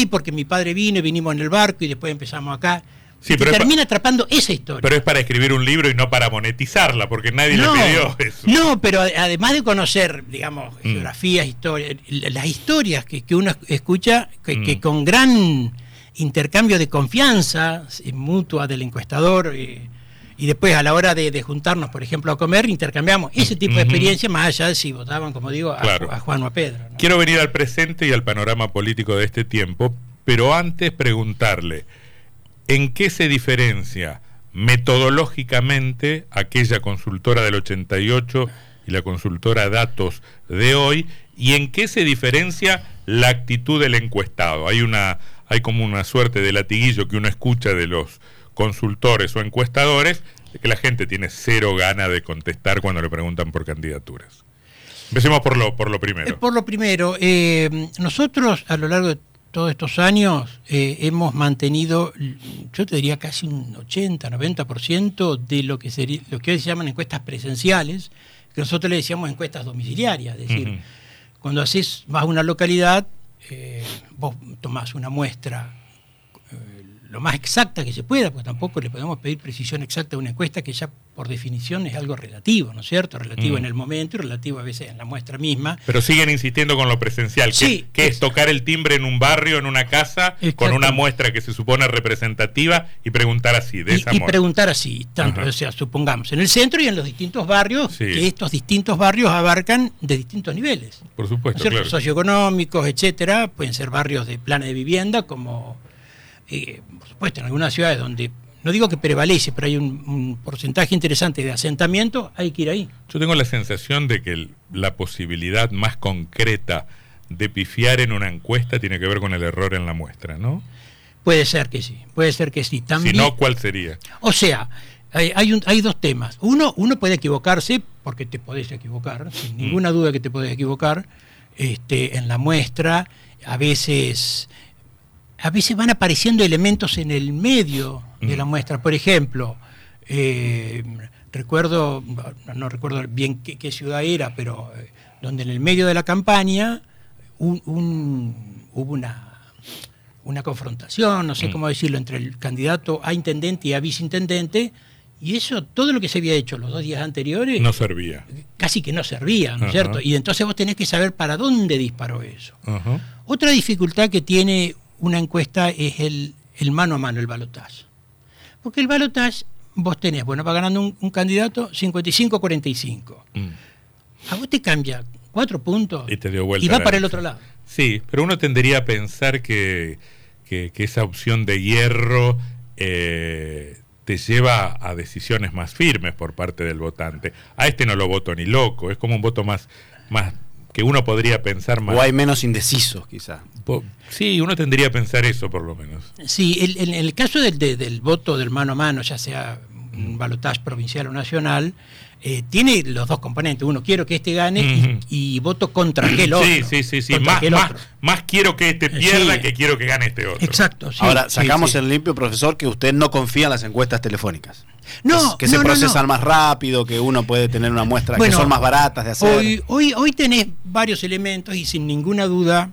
Sí, porque mi padre vino y vinimos en el barco y después empezamos acá. Sí, pero termina atrapando esa historia. Pero es para escribir un libro y no para monetizarla, porque nadie no, le pidió eso. no, pero además de conocer, digamos, Mm. geografías, historias, las historias que, que uno escucha, que, Mm. que con gran intercambio de confianza mutua del encuestador, eh, y después a la hora de, de juntarnos, por ejemplo, a comer, intercambiamos ese tipo de experiencia, más allá de si votaban, como digo, a, Claro. a Juan o a Pedro. ¿no? Quiero venir al presente y al panorama político de este tiempo, pero antes preguntarle, ¿en qué se diferencia metodológicamente aquella consultora del 88 y la consultora Datos de hoy? ¿Y en qué se diferencia la actitud del encuestado? Hay una hay como una suerte de latiguillo que uno escucha de los consultores o encuestadores que la gente tiene cero gana de contestar cuando le preguntan por candidaturas. Empecemos por lo por lo primero. Por lo primero, eh, nosotros a lo largo de todos estos años eh, hemos mantenido, yo te diría casi un 80, 90% de lo que, sería, lo que hoy se llaman encuestas presenciales, que nosotros le decíamos encuestas domiciliarias, es decir, cuando haces, vas a una localidad, eh, vos tomás una muestra lo más exacta que se pueda, porque tampoco le podemos pedir precisión exacta a una encuesta que ya por definición es algo relativo, ¿no es cierto? Relativo Mm. en el momento y relativo a veces en la muestra misma. Pero siguen insistiendo con lo presencial, que, Sí, que es es- tocar el timbre en un barrio, en una casa, con una muestra que se supone representativa y preguntar así, de y, esa y preguntar así, tanto, o sea, supongamos, en el centro y en los distintos barrios, Sí. que estos distintos barrios abarcan de distintos niveles. Por ¿no supuesto, es cierto? claro. Socioeconómicos, etcétera, pueden ser barrios de plana de vivienda, como, eh, por supuesto, en algunas ciudades donde, no digo que prevalece, pero hay un, un porcentaje interesante de asentamiento, hay que ir ahí. Yo tengo la sensación de que el- la posibilidad más concreta de pifiar en una encuesta tiene que ver con el error en la muestra, ¿no? Puede ser que sí, puede ser que sí. También, Si no, ¿cuál sería? O sea, hay, hay, un- hay dos temas. Uno, uno puede equivocarse, porque te podés equivocar, sin ninguna duda que te podés equivocar, este, en la muestra, a veces, a veces van apareciendo elementos en el medio de la Mm. muestra. Por ejemplo, eh, recuerdo, no, recuerdo bien qué, qué ciudad era, pero eh, donde en el medio de la campaña un- un- hubo una una confrontación, no sé Mm. cómo decirlo, entre el candidato a intendente y a viceintendente, y eso, todo lo que se había hecho los dos días anteriores, No servía. casi que no servía, ¿no es cierto? Y entonces vos tenés que saber para dónde disparó eso. Otra dificultad que tiene una encuesta es el, el mano a mano, el balotaje. Porque el balotaje, vos tenés, bueno, va ganando un, un candidato 55-45. Mm. A vos te cambia cuatro puntos Y te dio vuelta y va para el otro lado. Sí, pero uno tendería a pensar que, que- que esa opción de hierro eh, te lleva a decisiones más firmes por parte del votante. A este no lo voto ni loco, es como un voto más, más que uno podría pensar más. O hay menos indecisos, quizá. Sí, uno tendría a pensar eso por lo menos. Sí, el- el- en el caso del, de- del voto del mano a mano, ya sea un balotaje provincial o nacional, eh, tiene los dos componentes. Uno, quiero que este gane y- voto contra aquel otro. Sí, sí, sí, sí. Más, más, más quiero que este pierda Sí. que quiero que gane este otro. Exacto. sí, Ahora, sacamos sí. en limpio, profesor, que usted no confía en las encuestas telefónicas. No, que se no, procesan no. más rápido, que uno puede tener una muestra Bueno, que son más baratas de hacer. Hoy, hoy, hoy tenés varios elementos y sin ninguna duda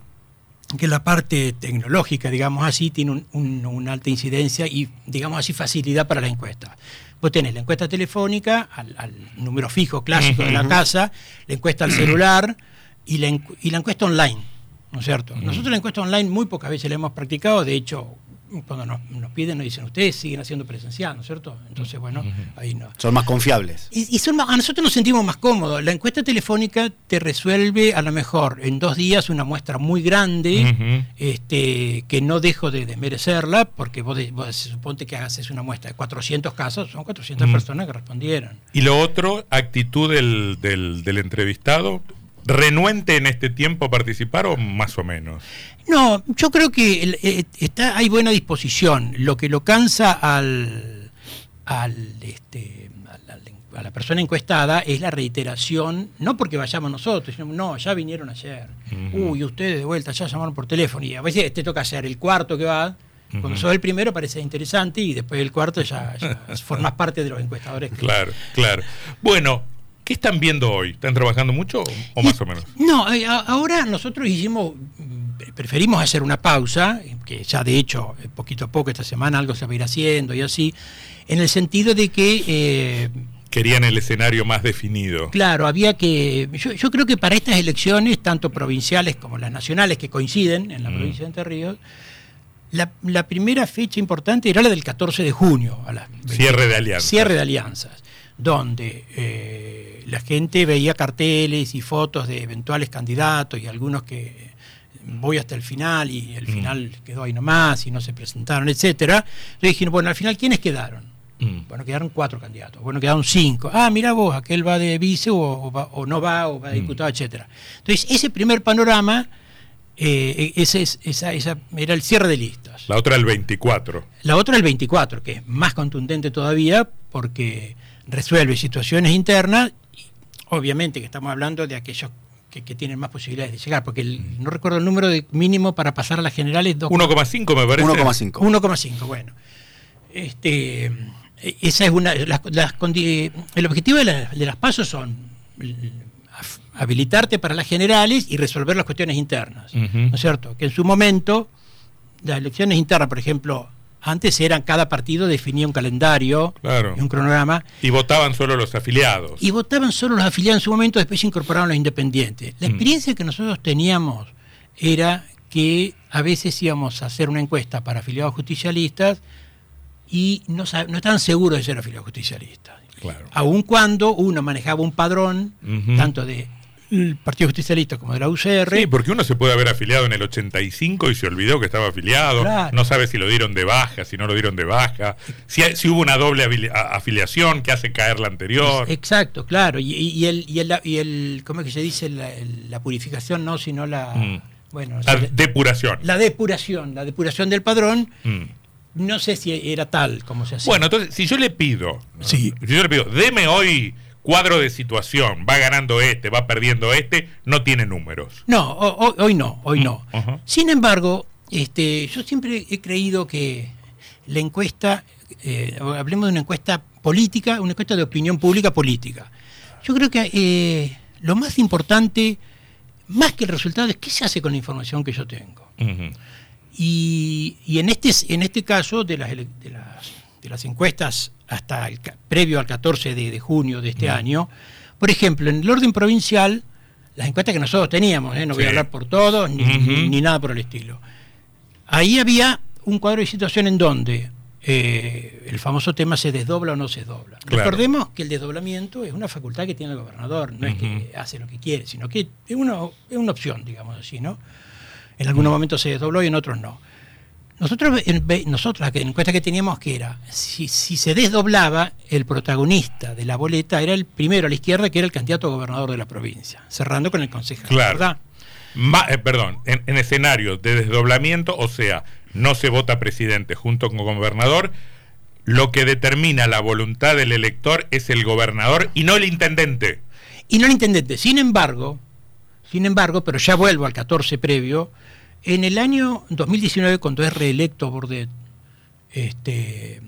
que la parte tecnológica, digamos así, tiene un- un- una alta incidencia y, digamos así, facilidad para la encuesta. Vos tenés la encuesta telefónica al, al número fijo clásico de la casa, la encuesta al celular y la, y la encuesta online, ¿no es cierto? Nosotros la encuesta online muy pocas veces la hemos practicado, de hecho, cuando nos, nos piden nos dicen, ustedes siguen haciendo presencial, ¿no es cierto? Entonces, bueno, ahí no. Son más confiables. Y, y son más- a nosotros nos sentimos más cómodos. La encuesta telefónica te resuelve a lo mejor en dos días una muestra muy grande, este, que no dejo de desmerecerla, porque vos, de- vos suponte que hagas una muestra de 400 casos, son 400 Mm. personas que respondieron. Y lo otro, actitud del, del, del entrevistado, renuente en este tiempo a participar o más o menos. No, yo creo que eh, está, hay buena disposición. Lo que lo cansa al, al, este, al- a la persona encuestada es la reiteración, no porque vayamos nosotros, sino, no, ya vinieron ayer. Uy, ustedes de vuelta, ya llamaron por teléfono. Y a veces te toca hacer el cuarto que va. Cuando Ujú. sos el primero parece interesante y después el cuarto ya, ya formas parte de los encuestadores. Claro, claro. Bueno, ¿qué están viendo hoy? ¿Están trabajando mucho o, más o menos? No, eh, ahora nosotros hicimos mm, preferimos hacer una pausa, que ya de hecho, eh, poquito a poco esta semana algo se va a ir haciendo y así, en el sentido de que... Eh, Querían el escenario más definido. Claro, había que... Yo, creo que para estas elecciones, tanto provinciales como las nacionales, que coinciden en la mm. provincia de Entre Ríos, la, primera fecha importante era la del 14 de junio. A la, cierre de alianzas. Cierre de alianzas, donde eh, la gente veía carteles y fotos de eventuales candidatos y algunos que voy hasta el final y el mm. final quedó ahí nomás y no se presentaron, etcétera. Le dije, bueno, al final, ¿quiénes quedaron? Mm. Bueno, quedaron cuatro candidatos. Bueno, quedaron cinco. Ah, mira vos, aquel va de vice o, no va, o va de mm. diputado, etcétera. Entonces, ese primer panorama, eh, ese, esa, esa, era el cierre de listas. La otra el 24. La otra el 24, que es más contundente todavía porque resuelve situaciones internas. Y obviamente que estamos hablando de aquellos que, tienen más posibilidades de llegar, porque no recuerdo el número de mínimo para pasar a las generales. 1,5 me parece. 1,5. 1,5, bueno. Este, esa es una. Las, el objetivo de, las pasos son habilitarte para las generales y resolver las cuestiones internas. ¿No es cierto? Que en su momento, las elecciones internas, por ejemplo, antes eran cada partido definía un calendario y un cronograma. Y votaban solo los afiliados. Y votaban solo los afiliados en su momento, después se incorporaron los independientes. La mm. experiencia que nosotros teníamos era que a veces íbamos a hacer una encuesta para afiliados justicialistas y no, no estaban seguros de ser afiliados justicialistas. Claro. Aun cuando uno manejaba un padrón, tanto de el Partido Justicialista como de la UCR. Sí, porque uno se puede haber afiliado en el 85 y se olvidó que estaba afiliado, no sabe si lo dieron de baja, si no lo dieron de baja, si, si hubo una doble afiliación que hace caer la anterior. Exacto, claro, y, el, y, el, y el, ¿cómo es que se dice? La, purificación, no, sino la... Mm. Bueno, la depuración. La depuración, la depuración del padrón. Mm. No sé si era tal como se hacía. Bueno, entonces, si yo le pido, si yo le pido, deme hoy cuadro de situación, va ganando este, va perdiendo este, no tiene números. No, hoy, no, hoy no. Mm, Sin embargo, este, yo siempre he creído que la encuesta, eh, hablemos de una encuesta política, una encuesta de opinión pública política. Yo creo que eh, lo más importante, más que el resultado, es qué se hace con la información que yo tengo. y, en, este, en este caso de las, de las, de las encuestas hasta el, previo al 14 de, junio de este año. Por ejemplo, en el orden provincial, las encuestas que nosotros teníamos, ¿eh? no voy a hablar por todos, ni, nada por el estilo. Ahí había un cuadro de situación en donde eh, el famoso tema se desdobla o no se desdobla. Recordemos que el desdoblamiento es una facultad que tiene el gobernador, no es que hace lo que quiere, sino que es una, es una opción, digamos así, ¿no? En algunos momentos se desdobló y en otros no. Nosotros, nosotros la encuesta que teníamos que era, si, se desdoblaba, el protagonista de la boleta era el primero a la izquierda, que era el candidato a gobernador de la provincia, cerrando con el concejal. ¿verdad? Eh, perdón, en, en escenarios de desdoblamiento, o sea, no se vota presidente junto con gobernador, lo que determina la voluntad del elector es el gobernador y no el intendente. Y no el intendente. Sin embargo, sin embargo, pero ya vuelvo al 14 previo, en el año 2019, cuando es reelecto Bordet, este,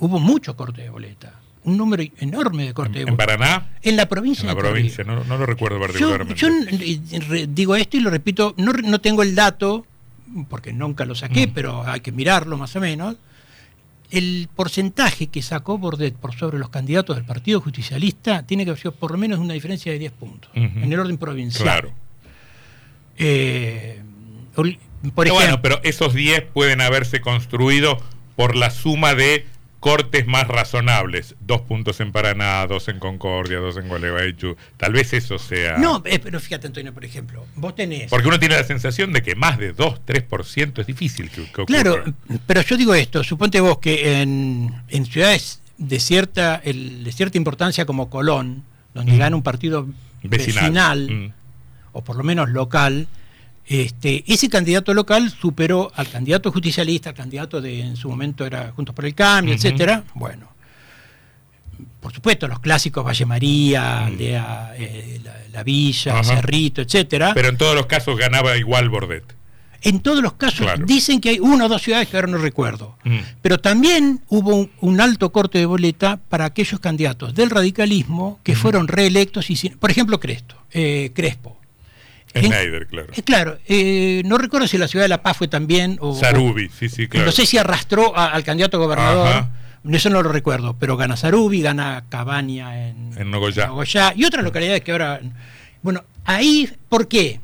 hubo mucho corte de boleta. Un número enorme de corte de boleta. ¿En Paraná? En la provincia. En la provincia, no, lo recuerdo particularmente. Yo, eh, digo esto y lo repito, no, no tengo el dato, porque nunca lo saqué, mm. pero hay que mirarlo más o menos. El porcentaje que sacó Bordet por sobre los candidatos del Partido Justicialista tiene que haber sido por lo menos una diferencia de 10 puntos, en el orden provincial. Claro. Eh, bueno, pero esos 10 pueden haberse construido por la suma de cortes más razonables. Dos puntos en Paraná, dos en Concordia, dos en Gualeguaychú. Tal vez eso sea... No, eh, pero fíjate, Antonio, por ejemplo, vos tenés... Porque uno tiene la sensación de que más de 2, 3% es difícil que, ocurra. Claro, pero yo digo esto, suponte vos que en, ciudades de cierta, de cierta importancia como Colón, donde mm. gana un partido vecinal, mm o por lo menos local, este, ese candidato local superó al candidato justicialista, al candidato de en su momento era Juntos por el Cambio, etcétera. Bueno, por supuesto, los clásicos Valle María, Aldea, eh, la, Villa, Cerrito, etcétera. Pero en todos los casos ganaba igual Bordet. En todos los casos dicen que hay una o dos ciudades que ahora no recuerdo. Mm. Pero también hubo un, alto corte de boleta para aquellos candidatos del radicalismo que fueron reelectos y por ejemplo Cresto, eh, Crespo Schneider, claro. Eh, claro, eh, no recuerdo si la ciudad de La Paz fue también o... Sarubi, sí, sí, claro. No sé si arrastró a- al candidato a gobernador, Ajá. eso no lo recuerdo, pero gana Sarubi, gana Cabaña en, En Nogoyá. y otras localidades que ahora... Bueno, ahí, ¿por qué?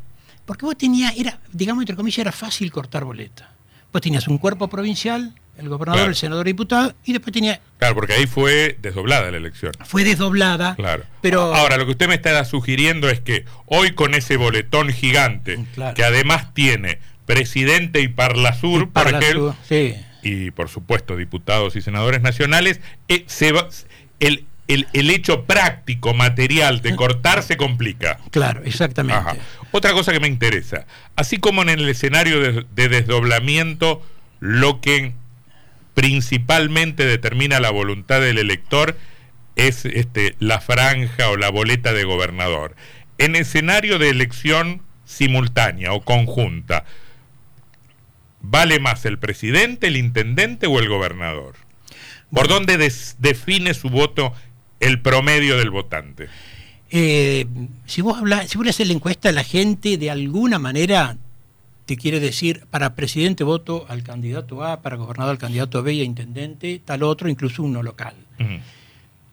Porque vos tenías, era, digamos, entre comillas, era fácil cortar boleta. Vos tenías un cuerpo provincial, el gobernador, Claro. el senador y diputado, y después tenía, Claro, porque ahí fue desdoblada la elección. fue desdoblada, Claro. pero... Ahora, lo que usted me está sugiriendo es que hoy con ese boletón gigante, Claro. que además tiene presidente y Parlasur, por Para ejemplo, su- sí. y por supuesto diputados y senadores nacionales, eh, se va- el, el- el hecho práctico, material de cortar se complica. Claro, exactamente. Ajá. Otra cosa que me interesa, así como en el escenario de, de desdoblamiento, lo que principalmente determina la voluntad del elector es este, la franja o la boleta de gobernador. En escenario de elección simultánea o conjunta, ¿vale más el presidente, el intendente o el gobernador? ¿Por dónde des- define su voto el promedio del votante? Eh, si vos hablas, si vos haces la encuesta, la gente de alguna manera te quiere decir para presidente voto al candidato A, para gobernador al candidato B y a intendente, tal otro, incluso uno local.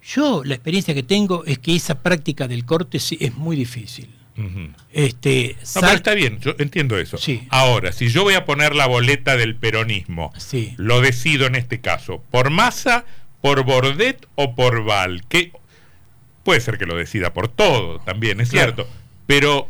Yo la experiencia que tengo es que esa práctica del corte sí es muy difícil. Este, No, pero está bien, yo entiendo eso. Sí. Ahora, si yo voy a poner la boleta del peronismo, Sí. lo decido en este caso, por Massa, por Bordet o por Val, que puede ser que lo decida por todo también, es Claro. cierto, pero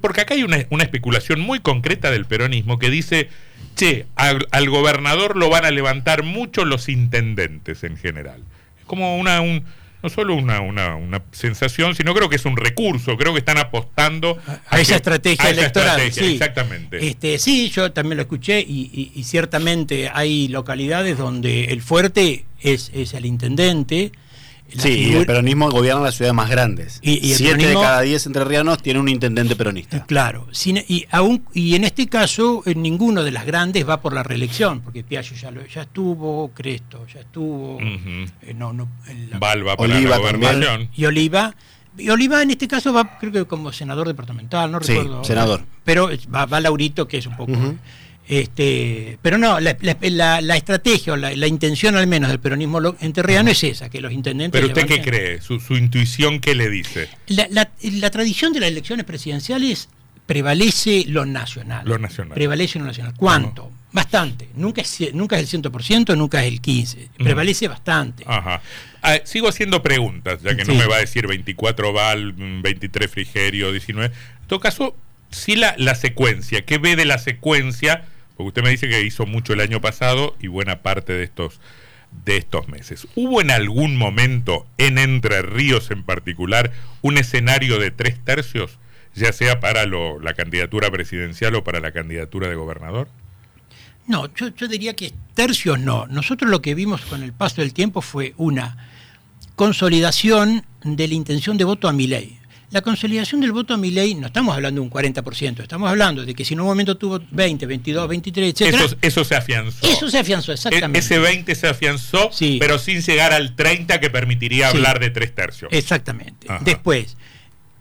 porque acá hay una, una especulación muy concreta del peronismo que dice, che, al, al gobernador lo van a levantar mucho los intendentes en general. Es como una... Un, no solo una, una, una sensación, sino creo que es un recurso, creo que están apostando a esa que- estrategia a esa electoral. estrategia, sí. Exactamente. Este, sí, yo también lo escuché y, y- y ciertamente hay localidades donde el fuerte es, es el intendente. La Sí, y el peronismo gobierna las ciudades más grandes. Y- y el Siete peronismo- de cada diez entrerrianos tiene un intendente peronista. Claro, sin- y, aún, y en este caso eh, ninguno de las grandes va por la reelección, porque Piaggio ya, lo, ya estuvo, Cresto ya estuvo, eh, no, no, la- Balba para Oliva la gobernación. y Oliva. Y Oliva en este caso va, creo que como senador departamental, no Sí, recuerdo. senador. Pero va, va Laurito, que es un poco. Este Pero no, la, la- estrategia o la, la intención al menos del peronismo lo- enterriano es esa, que los intendentes. Pero usted qué cree, su, su intuición qué le dice. La, tradición de las elecciones presidenciales prevalece lo nacional. Lo nacional. Prevalece lo nacional. ¿Cuánto? Bastante. Nunca es, nunca es el 100%, nunca es el 15%. Prevalece bastante. Ajá. Ah, sigo haciendo preguntas, ya que no me va a decir 24 Val, mm, 23 Frigerio, 19. En todo caso, sí la, la secuencia, ¿qué ve de la secuencia? Porque usted me dice que hizo mucho el año pasado y buena parte de estos de estos meses. ¿Hubo en algún momento, en Entre Ríos en particular, un escenario de tres tercios, ya sea para lo- la candidatura presidencial o para la candidatura de gobernador? No, yo, yo diría que tercios no. Nosotros lo que vimos con el paso del tiempo fue una consolidación de la intención de voto a mi ley. La consolidación del voto a mi ley, no estamos hablando de un 40%, estamos hablando de que si en un momento tuvo 20, 22, 23, etcétera, Eso, eso se afianzó. eso se afianzó E- exactamente. Ese 20 se afianzó, Sí. pero sin llegar al 30 que permitiría Sí. hablar de tres tercios. Exactamente. Ajá. Después,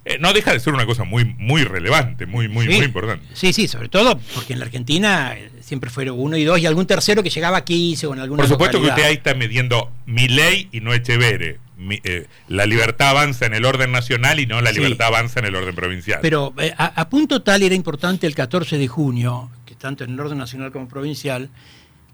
Eh, no deja de ser una cosa muy, muy relevante, muy, muy, Sí. muy importante. Sí, sí, sobre todo porque en la Argentina eh, siempre fueron uno y dos y algún tercero que llegaba a 15 o en alguna Por supuesto que usted ahí está midiendo mi ley y no Echevere. Mi- eh, la libertad avanza en el orden nacional y no la Sí. libertad avanza en el orden provincial. Pero eh, a, a punto tal era importante el 14 de junio, que tanto en el orden nacional como provincial,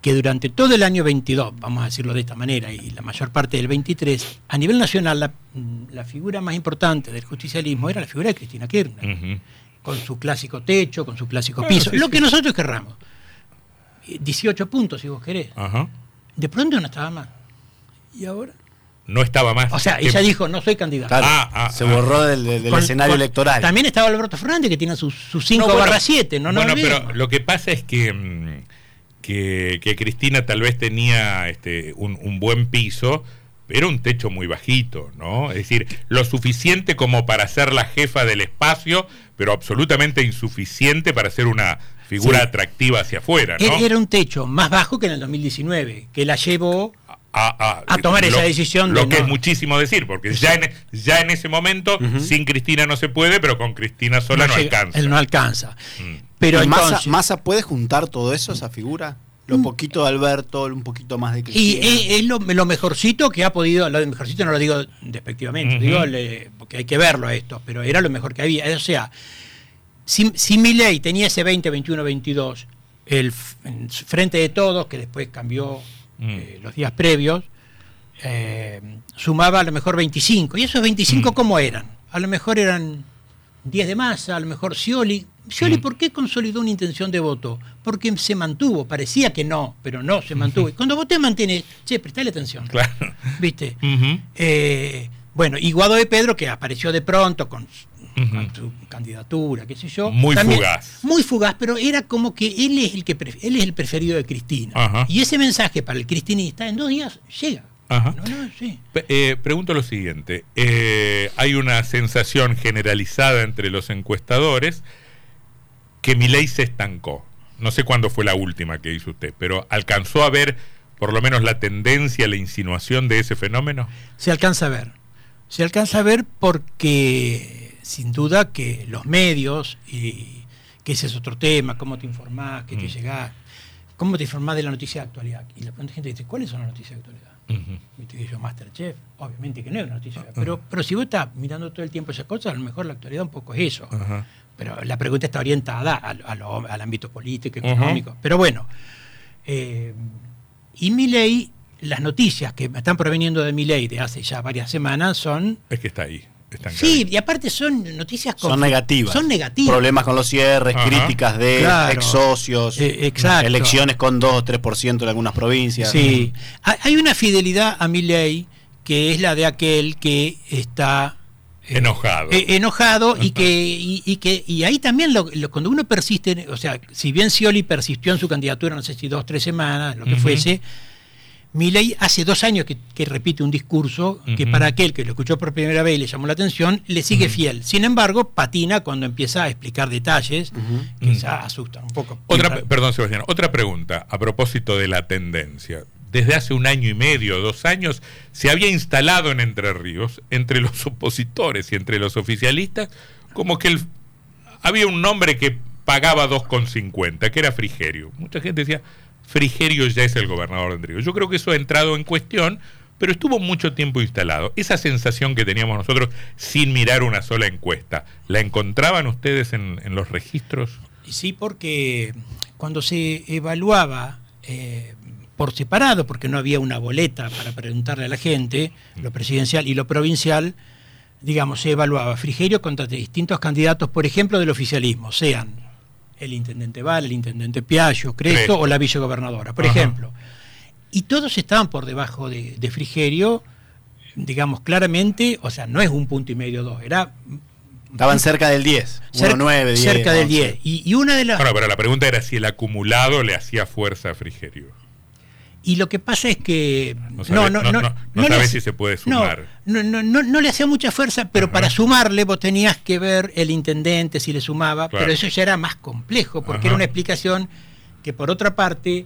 que durante todo el año 22, vamos a decirlo de esta manera, y la mayor parte del 23, a nivel nacional la, mm, la figura más importante del justicialismo era la figura de Cristina Kirchner, con su clásico techo, con su clásico Bueno, piso, sí, lo sí. que nosotros querramos. Eh, 18 puntos, si vos querés. De pronto no estaba más. ¿Y ahora? No estaba más. O sea, que- ella dijo, no soy candidato. Claro, Ah, ah, se ah. borró del, del- del Con- escenario con- electoral. También estaba Alberto Fernández, que tiene sus 5 No, bueno, barra 7, no Bueno, pero lo que pasa es que, mm, que, que Cristina tal vez tenía este, un, un buen piso, pero un techo muy bajito, ¿no? Es decir, lo suficiente como para ser la jefa del espacio, pero absolutamente insuficiente para ser una figura Sí. atractiva hacia afuera, ¿no? Era- Era un techo más bajo que en el 2019, que la llevó a, A tomar esa decisión Lo de que no- es muchísimo decir, porque ya en, ya en ese momento, sin Cristina no se puede, pero con Cristina sola no, llega- alcanza. Él no alcanza. Mm. Pero ¿Y Massa, entonces, Massa puede juntar todo eso, esa figura? Lo poquito de Alberto, un poquito más de y Cristina. es, es lo, lo mejorcito que ha podido, lo de mejorcito no lo digo despectivamente, digo le- porque hay que verlo a esto, pero era lo mejor que había. O sea, si, si Milei tenía ese 20, 21, 22, el frente de todos, que después cambió Mm. eh, los días previos, eh, sumaba a lo mejor 25. ¿Y esos 25 Mm. cómo eran? A lo mejor eran 10 de masa, a lo mejor Scioli. Scioli, Mm. ¿por qué consolidó una intención de voto? Porque se mantuvo, parecía que no, pero no, se mantuvo. Y cuando vos te mantienes, che, prestale atención. Claro. ¿Viste? Eh, bueno, y Guado de Pedro, que apareció de pronto con, con su candidatura, qué sé yo. Muy fugaz. Muy fugaz, pero era como que él es el que él es el preferido de Cristina. Y ese mensaje para el cristinista en dos días llega. Ajá. No, no, sí. Pe- eh, pregunto lo siguiente. Eh, hay una sensación generalizada entre los encuestadores que mi ley se estancó. No sé cuándo fue la última que hizo usted, pero ¿alcanzó a ver por lo menos la tendencia, la insinuación de ese fenómeno? Se alcanza a ver. Se alcanza a ver porque sin duda que los medios, y que ese es otro tema, cómo te informás, qué te Mm. llegás, cómo te informás de la noticia de actualidad. Y la gente dice, ¿cuáles son las noticias de actualidad? Ujú. Viste que yo Masterchef, obviamente que no es una noticia, pero, pero si vos estás mirando todo el tiempo esas cosas, a lo mejor la actualidad un poco es eso. Pero la pregunta está orientada al, a lo- al ámbito político, económico. Pero bueno, eh, y mi ley, las noticias que están proveniendo de mi ley de hace ya varias semanas son... Es que está ahí. Sí, y aparte son noticias... Son negativas. Son negativas. Problemas con los cierres, Ajá. críticas de Claro. ex socios, Eh, exacto. elecciones con 2 o 3% en algunas provincias. Sí, Ha- hay una fidelidad a mi ley que es la de aquel que está eh, Enojado. eh, enojado y que y, y que y ahí también lo- lo- cuando uno persiste, o sea, si bien Scioli persistió en su candidatura, no sé si dos tres semanas, lo que fuese, Milei hace dos años que, que repite un discurso que para aquel que lo escuchó por primera vez y le llamó la atención, le sigue fiel. Sin embargo, patina cuando empieza a explicar detalles que Ujú. ya asustan un poco. Otra, pe- perdón, Sebastián, otra pregunta a propósito de la tendencia. Desde hace un año y medio, dos años, se había instalado en Entre Ríos, entre los opositores y entre los oficialistas, como que el- había un nombre que pagaba 2,50, que era Frigerio. Mucha gente decía, Frigerio ya es el gobernador de Entre Ríos. Yo creo que eso ha entrado en cuestión, pero estuvo mucho tiempo instalado. Esa sensación que teníamos nosotros sin mirar una sola encuesta, ¿la encontraban ustedes en, en los registros? Sí, porque cuando se evaluaba eh, por separado, porque no había una boleta para preguntarle a la gente, lo presidencial y lo provincial, digamos, se evaluaba Frigerio contra distintos candidatos, por ejemplo, del oficialismo, sean el intendente Val, el intendente Piaggio, Cresto, Cresto. o la vicegobernadora, por Ajá. ejemplo. Y todos estaban por debajo de, de Frigerio, digamos claramente, o sea, no es un punto y medio, dos, era Estaban cerca del 10, cer- 1,9, 10. cerca del 11. 10. Y, y una de las... Bueno, pero la pregunta era si el acumulado le hacía fuerza a Frigerio. Y lo que pasa es que No sabe- no- no- no le sabe hace- si se puede no, sumar. No, no, no, no le hacía mucha fuerza, pero Ajá. para sumarle vos tenías que ver el intendente si le sumaba, Claro. pero eso ya era más complejo, porque Ajá. era una explicación que por otra parte,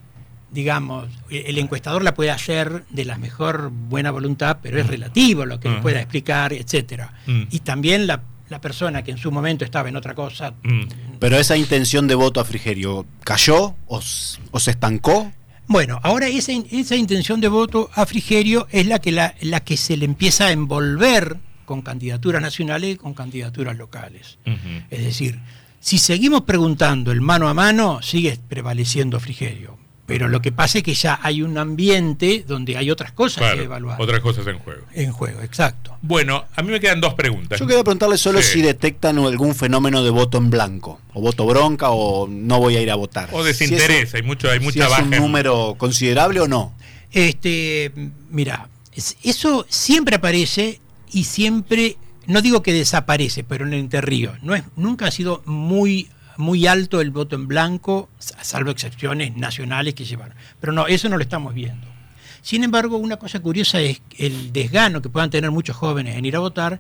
digamos, e- el encuestador la puede hacer de la mejor buena voluntad, pero es relativo lo que le Ajá. pueda explicar, etcétera. Mm. Y también la, la persona que en su momento estaba en otra cosa, Mm. Pero esa intención de voto a Frigerio, ¿cayó o, o se estancó? Bueno, ahora esa, esa intención de voto a Frigerio es la que, la, la que se le empieza a envolver con candidaturas nacionales y con candidaturas locales. Es decir, si seguimos preguntando el mano a mano, sigue prevaleciendo Frigerio. Pero lo que pasa es que ya hay un ambiente donde hay otras cosas Claro, que evaluar otras cosas en juego. en juego, exacto. Bueno, a mí me quedan dos preguntas. Yo quería preguntarle solo Sí. si detectan algún fenómeno de voto en blanco, o voto bronca, o no voy a ir a votar. O Si es- desinterés, hay mucho, hay si mucha es baja. un en- número considerable o no. Este, mira, es- eso siempre aparece y siempre, no digo que desaparece, pero en el Entre Ríos, no es, nunca ha sido muy, muy alto el voto en blanco, sa- salvo excepciones nacionales que llevaron. Pero no, eso no lo estamos viendo. Sin embargo, una cosa curiosa es el desgano que puedan tener muchos jóvenes en ir a votar,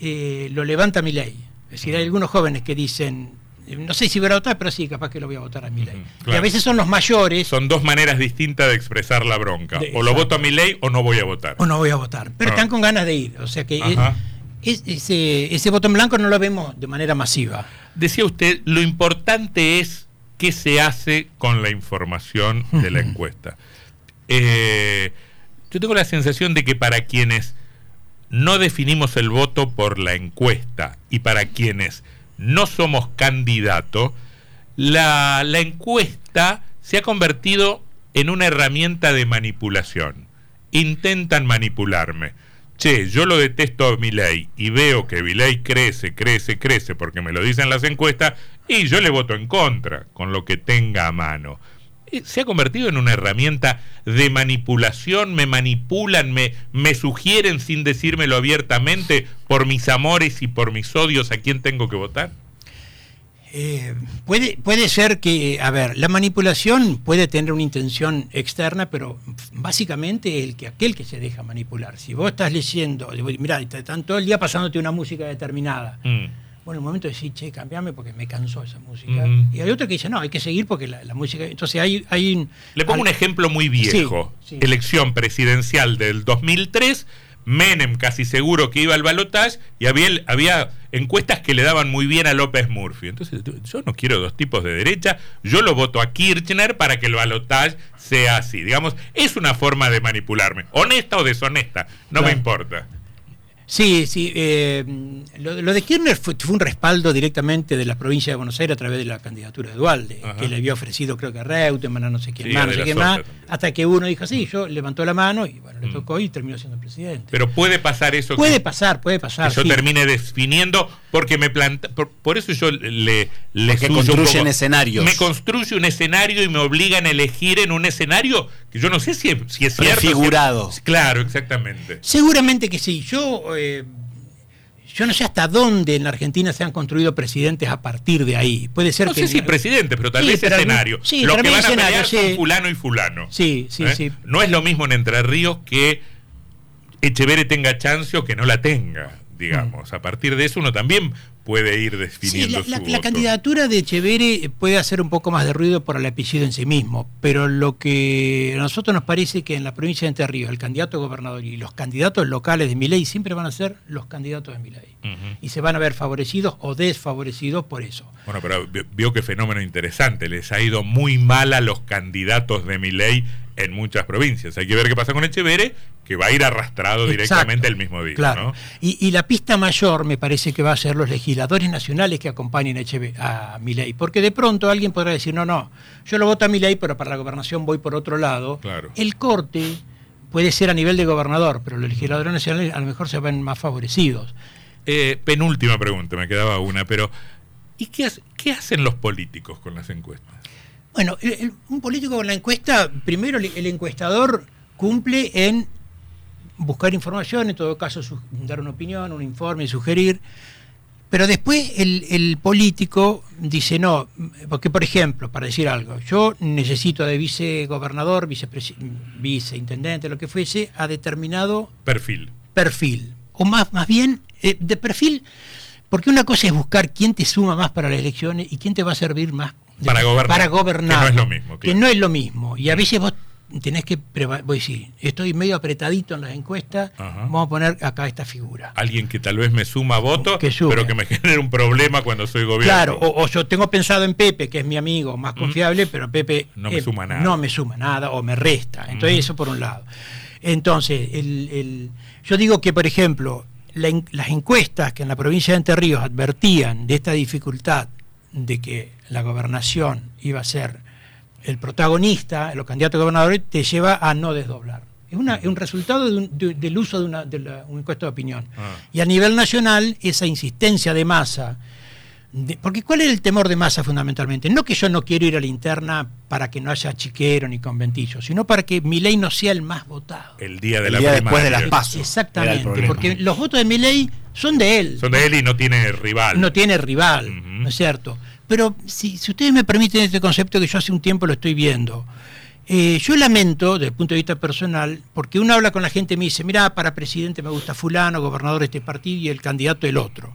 eh, lo levanta mi ley. Es decir, hay algunos jóvenes que dicen, no sé si voy a votar, pero sí, capaz que lo voy a votar a mi ley. Ujú, Y claro. a veces son los mayores Son dos maneras distintas de expresar la bronca. De- o lo voto a mi ley o no voy a votar. o no voy a votar, pero Ah. están con ganas de ir. O sea que eh, Ajá. es- ese, ese voto en blanco no lo vemos de manera masiva. Decía usted, lo importante es qué se hace con la información de la encuesta. Eh, yo tengo la sensación de que para quienes no definimos el voto por la encuesta y para quienes no somos candidatos, la, la encuesta se ha convertido en una herramienta de manipulación. Intentan manipularme. Che, yo lo detesto a Milei y veo que Milei crece, crece, crece porque me lo dicen las encuestas y yo le voto en contra con lo que tenga a mano. Se ha convertido en una herramienta de manipulación, me manipulan, me, me sugieren sin decírmelo abiertamente por mis amores y por mis odios a quién tengo que votar. Eh, puede, puede ser que, a ver, la manipulación puede tener una intención externa, pero básicamente el que aquel que se deja manipular. Si vos estás leyendo, mira, están todo el día pasándote una música determinada. Mm. Bueno, en un momento de decir, che, cambiame porque me cansó esa música. Ujú. Y hay otro que dice, no, hay que seguir porque la, la música. Entonces hay, hay un. Le pongo un ejemplo muy viejo. Sí, sí. Elección presidencial del 2003, Menem casi seguro que iba al balotaje y había, había encuestas que le daban muy bien a López Murphy. Entonces, yo no quiero dos tipos de derecha, yo lo voto a Kirchner para que el balotaje sea así. Digamos, es una forma de manipularme, honesta o deshonesta, no me importa. Sí, sí. eh, lo, lo de Kirchner fue, fue un respaldo directamente de la provincia de Buenos Aires a través de la candidatura de Dualde, Ajá. que le había ofrecido, creo que a Reutemann, a no sé quién Sí, más, no sé quién más, también. hasta que uno dijo, sí, yo levantó la mano y bueno, le Mm. tocó y terminó siendo presidente. Pero puede pasar eso. puede que- pasar, puede pasar. que yo sí. termine definiendo porque me planta por, por eso yo le le construyen escenarios. me construye un escenario y me obligan a elegir en un escenario que yo no sé si es, si es cierto Prefigurado. si- claro exactamente Seguramente que sí. Yo, eh, yo no sé hasta dónde en la Argentina se han construido presidentes a partir de ahí. Puede ser no que. sé si presidente pero tal Sí, vez pero escenario sí, los para que mí van a pelear sí. son fulano y fulano Sí, sí, ¿eh? sí. no es lo mismo en Entre Ríos que Echeverre tenga chance o que no la tenga digamos a partir de eso uno también puede ir definiendo la, la- su la candidatura de Echeverre puede hacer un poco más de ruido por el apellido en sí mismo, pero lo que a nosotros nos parece que en la provincia de Entre Ríos, el candidato a gobernador y los candidatos locales de Milei siempre van a ser los candidatos de Milei. Ujú. Y se van a ver favorecidos o desfavorecidos por eso. Bueno, pero vi- vio que fenómeno interesante. Les ha ido muy mal a los candidatos de Milei en muchas provincias. Hay que ver qué pasa con Echeverre, que va a ir arrastrado directamente Exacto, el mismo día. Claro. ¿no? Y, y la pista mayor me parece que va a ser los legisladores nacionales que acompañen a, Echeve- a Milei. Porque de pronto alguien podrá decir, no, no, yo lo voto a Milei, pero para la gobernación voy por otro lado. Claro. El corte puede ser a nivel de gobernador, pero los legisladores nacionales a lo mejor se ven más favorecidos. Eh, penúltima pregunta, me quedaba una, pero ¿y qué hacen los políticos con las encuestas? Bueno, el- el- un político con la encuesta, primero el, el encuestador cumple en buscar información, en todo caso su- dar una opinión, un informe, sugerir, pero después el, el político dice no, porque por ejemplo, para decir algo, yo necesito de vicegobernador, viceintendente, lo que fuese, a determinado Perfil. perfil, o más, más bien eh, de perfil, porque una cosa es buscar quién te suma más para las elecciones y quién te va a servir más Para gobernar, para gobernar, que no es lo mismo, que no es lo mismo. Y a veces vos tenés que, voy a decir, estoy medio apretadito en las encuestas, Ajá. vamos a poner acá esta figura. Alguien que tal vez me suma votos, pero que me genere un problema cuando soy gobierno. Claro, o, o yo tengo pensado en Pepe, que es mi amigo más confiable, pero Pepe Mm. No me suma nada. No me suma nada o me resta. Entonces, eso por un lado. Entonces, el- el- yo digo que, por ejemplo, la las encuestas que en la provincia de Entre Ríos advertían de esta dificultad de que la gobernación iba a ser el protagonista, los candidatos a gobernadores, te lleva a no desdoblar. Es, una- es un resultado de un- de- del uso de una, de la- una encuesta de opinión. Ah. Y a nivel nacional, esa insistencia de masa, de- porque ¿cuál es el temor de masa fundamentalmente? No que yo no quiero ir a la interna para que no haya chiquero ni conventillo, sino para que mi ley no sea el más votado. El día de El la día después de las PASO. era el Exactamente, porque los votos de mi ley son de él, Son de él y no tiene rival. no tiene rival. ¿no es cierto? Pero si, si ustedes me permiten este concepto que yo hace un tiempo lo estoy viendo, eh, yo lamento, desde el punto de vista personal, porque uno habla con la gente y me dice, mira, para presidente me gusta fulano, gobernador de este partido y el candidato el otro.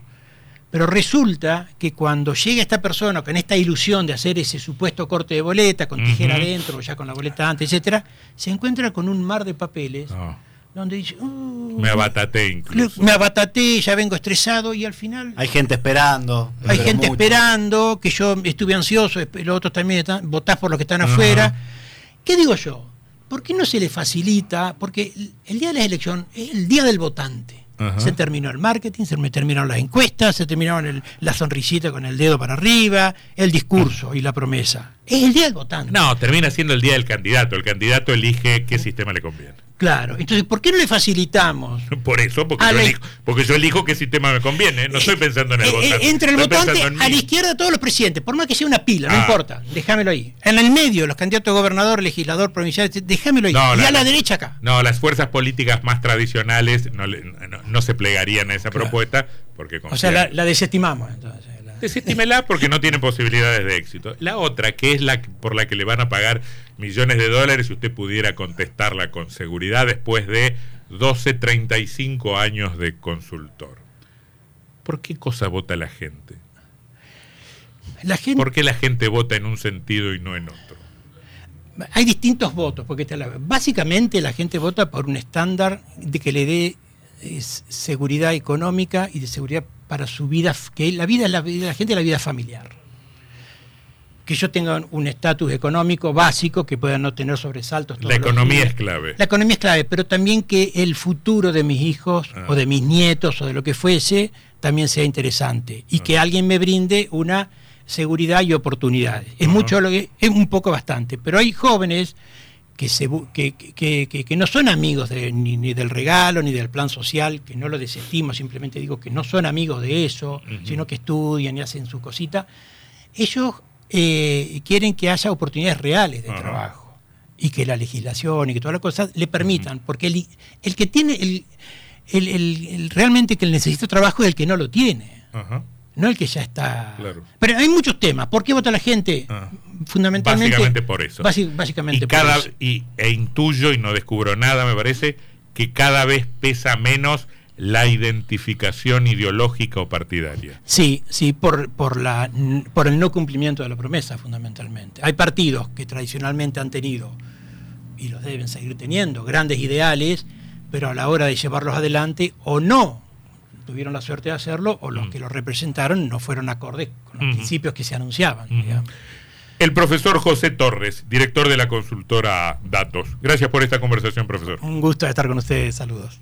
Pero resulta que cuando llega esta persona con esta ilusión de hacer ese supuesto corte de boleta, con tijera adentro, ya con la boleta antes, etcétera, se encuentra con un mar de papeles No, donde dice, "Uh, me abataté incluso. me abataté, ya vengo estresado y al final Hay gente esperando. hay gente mucho. esperando, que yo estuve ansioso, los otros también están, votás por los que están afuera. ¿Qué digo yo? ¿Por qué no se le facilita? Porque el- el día de la elección es el día del votante. Ajá. Se terminó el marketing, se me terminaron las encuestas, se terminaron el- la sonrisita con el dedo para arriba, el discurso y la promesa. Es el día del votante. No, termina siendo el día del candidato. El candidato elige qué sistema le conviene. Claro. Entonces, ¿por qué no le facilitamos? Por eso, porque, yo la- elijo, porque yo elijo qué sistema me conviene. No estoy pensando en el Eh, eh, votante. entre el estoy votante, en a la izquierda todos los presidentes, por más que sea una pila, no Ah. importa, déjamelo ahí. En el medio, los candidatos a gobernador, legislador, provincial, déjamelo ahí. No, y la- a la derecha acá. No, las fuerzas políticas más tradicionales no, no- no se plegarían a esa Claro. propuesta porque O sea, la, desestimamos. Entonces, Desestímela porque no tiene posibilidades de éxito. La otra, que es la por la que le van a pagar millones de dólares, si usted pudiera contestarla con seguridad después de 12, 35 años de consultor. ¿Por qué cosa vota la gente? la gente, ¿Por qué la gente vota en un sentido y no en otro? hay distintos votos, porque básicamente la gente vota por un estándar de que le dé es, seguridad económica y de seguridad para su vida, que la vida es la vida de la gente la vida familiar. Que yo tenga un estatus económico básico, que pueda no tener sobresaltos. todos La economía es clave. La economía es clave, pero también que el futuro de mis hijos Ah. o de mis nietos o de lo que fuese también sea interesante y que alguien me brinde una seguridad y oportunidades. Es Ajá. mucho lo que es un poco bastante, pero hay jóvenes que se que, que- que- que no son amigos de- ni, ni del regalo ni del plan social, que no lo desestimo, simplemente digo que no son amigos de eso, sino que estudian y hacen su cosita. Ellos eh, quieren que haya oportunidades reales de trabajo y que la legislación y que todas las cosas le permitan, porque el, el que tiene, el, el- el- el- realmente que necesita trabajo es el que no lo tiene, no el que ya está. Claro. Pero hay muchos temas. ¿Por qué vota la gente? Fundamentalmente. Básicamente por eso. básicamente y por cada eso. y, e intuyo y no descubro nada me parece que cada vez pesa menos la identificación ideológica o partidaria Sí, sí, por, por, la, por el no cumplimiento de la promesa, fundamentalmente. Hay partidos que tradicionalmente han tenido, y los deben seguir teniendo, grandes ideales, pero a la hora de llevarlos adelante, o no tuvieron la suerte de hacerlo, o los Mm. que los representaron no fueron acordes con los principios que se anunciaban. El profesor José Torres director de la consultora Datos. Gracias por esta conversación profesor. Un gusto estar con ustedes, saludos.